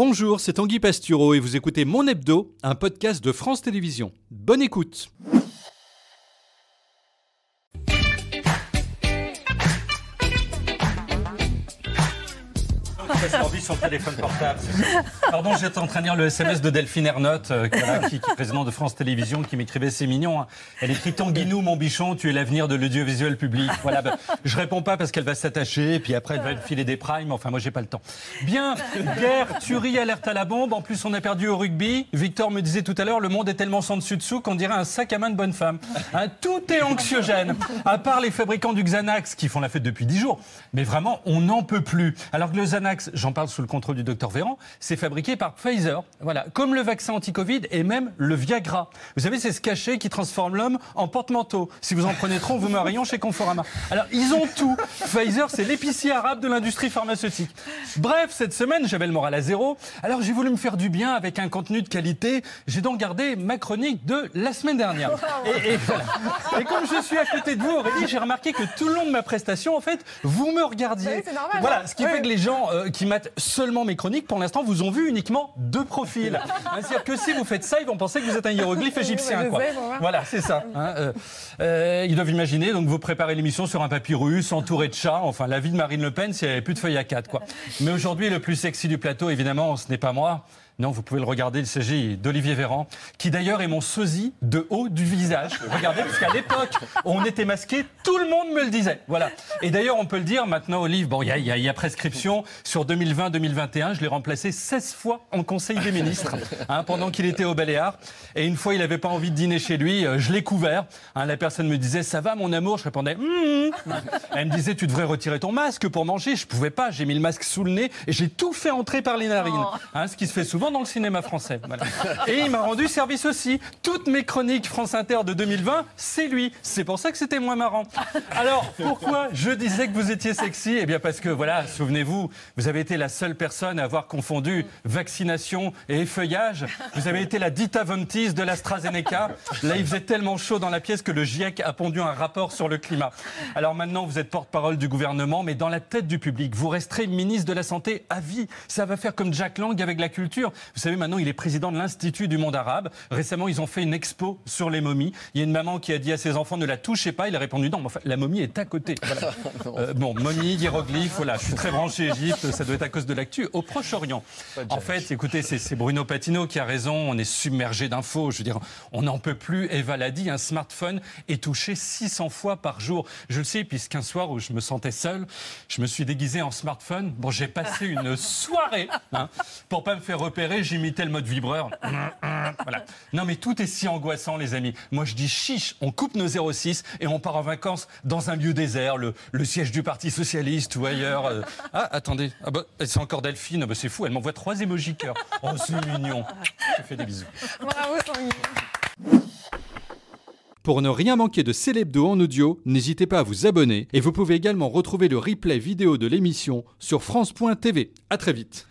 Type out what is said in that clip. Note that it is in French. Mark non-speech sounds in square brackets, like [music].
Bonjour, c'est Tanguy Pastureau et vous écoutez Mon Hebdo, un podcast de France Télévisions. Bonne écoute. Envie sur le téléphone portable. Pardon, j'étais en train de lire le SMS de Delphine Ernotte, euh, qui, qui, est président de France Télévisions, qui m'écrivait C'est mignon. hein. Elle écrit Tanguinou, mon bichon, tu es l'avenir de l'audiovisuel public. Voilà, ben, je réponds pas parce qu'elle va s'attacher, puis après elle va me filer des primes. Enfin, moi, j'ai pas le temps. Bien, guerre, tuerie, alerte à la bombe. En plus, on a perdu au rugby. Victor me disait tout à l'heure le monde est tellement sans dessus-dessous qu'on dirait un sac à main de bonne femme. Hein, tout est anxiogène. À part les fabricants du Xanax qui font la fête depuis 10 jours. Mais vraiment, on n'en peut plus. Alors que le Xanax, j'en parle sous le contrôle du docteur Véran, c'est fabriqué par Pfizer. Voilà, comme le vaccin anti-Covid et même le Viagra. Vous savez, c'est ce cachet qui transforme l'homme en porte-manteau. Si vous en prenez trop, vous meurriez chez Conforama. Alors, ils ont tout. Pfizer, c'est l'épicier arabe de l'industrie pharmaceutique. Bref, cette semaine, j'avais le moral à zéro. Alors, j'ai voulu me faire du bien avec un contenu de qualité. J'ai donc gardé ma chronique de la semaine dernière. Et, et voilà. Et comme je suis à côté de vous, Aurélie, j'ai remarqué que tout le long de ma prestation, en fait, vous me regardiez. Oui, normal. Voilà, ce qui Oui. fait que les gens euh, qui matent seulement mes chroniques, pour l'instant, vous ont vu uniquement deux profils. [laughs] Hein, C'est-à-dire que si vous faites ça, ils vont penser que vous êtes un hiéroglyphe égyptien. Quoi. voir. Voilà, c'est ça. hein, euh, euh, ils doivent imaginer, donc vous préparez l'émission sur un papyrus, entouré de chats, enfin la vie de Marine Le Pen si elle avait plus de feuilles à quatre. Quoi. Mais aujourd'hui, le plus sexy du plateau, évidemment, ce n'est pas moi. Non, vous pouvez le regarder, il s'agit d'Olivier Véran, qui d'ailleurs est mon sosie de haut du visage. Regardez, parce qu'à l'époque, on était masqué, tout le monde me le disait. Voilà. Et d'ailleurs, on peut le dire maintenant, Olive, bon, il y, a- y y prescription sur 2020-2021. Je l'ai remplacé 16 fois en Conseil des ministres, hein, pendant qu'il était au Baléares. Et une fois, il n'avait pas envie de dîner chez lui, euh, je l'ai couvert. Hein, la personne me disait, ça va mon amour? Je répondais, Hum, hum. Elle me disait, tu devrais retirer ton masque pour manger. Je pouvais pas, j'ai mis le masque sous le nez et j'ai tout fait entrer par les narines. Hein, ce qui se fait souvent dans le cinéma français. Et il m'a rendu service aussi. Toutes mes chroniques France Inter de 2020, c'est lui. C'est pour ça que c'était moins marrant. Alors, pourquoi je disais que vous étiez sexy? Eh bien parce que, voilà, souvenez-vous, vous avez été la seule personne à avoir confondu vaccination et effeuillage. Vous avez été la Dita Vontis de l'AstraZeneca. Là, il faisait tellement chaud dans la pièce que le GIEC a pondu un rapport sur le climat. Alors maintenant, vous êtes porte-parole du gouvernement, mais dans la tête du public, vous resterez ministre de la Santé à vie. Ça va faire comme Jack Lang avec la culture. Vous savez, maintenant, il est président de l'Institut du monde arabe. Récemment, ils ont fait une expo sur les momies. Il y a une maman qui a dit à ses enfants ne la touchez pas. Il a répondu non, mais enfin, la momie est à côté. [laughs] Voilà. Euh, bon, momie, hiéroglyphe, voilà. Je suis très branché Égypte. Ça doit être à cause de l'actu au Proche-Orient. En fait, écoutez, c'est c'est Bruno Patino qui a raison. On est submergé d'infos. Je veux dire, on n'en peut plus. Eva l'a dit, un smartphone est touché 600 fois par jour. Je le sais, puisqu'un soir où je me sentais seul, je me suis déguisé en smartphone. Bon, j'ai passé une soirée. Hein, pour pas me faire repérer, j'imitais le mode vibreur. [laughs] Voilà. Non, mais tout est si angoissant, les amis. Moi, je dis chiche, on coupe nos 06 et on part en vacances dans un lieu désert, le, le siège du Parti Socialiste ou ailleurs. Euh, [laughs] Ah, attendez, ah bah, c'est encore Delphine. Ah bah, c'est fou, elle m'envoie trois émojis cœur. Oh, c'est mignon. Je fais des bisous. Bravo, Tanguy. Pour ne rien manquer de Célébdo en audio, n'hésitez pas à vous abonner et vous pouvez également retrouver le replay vidéo de l'émission sur France.tv. À très vite.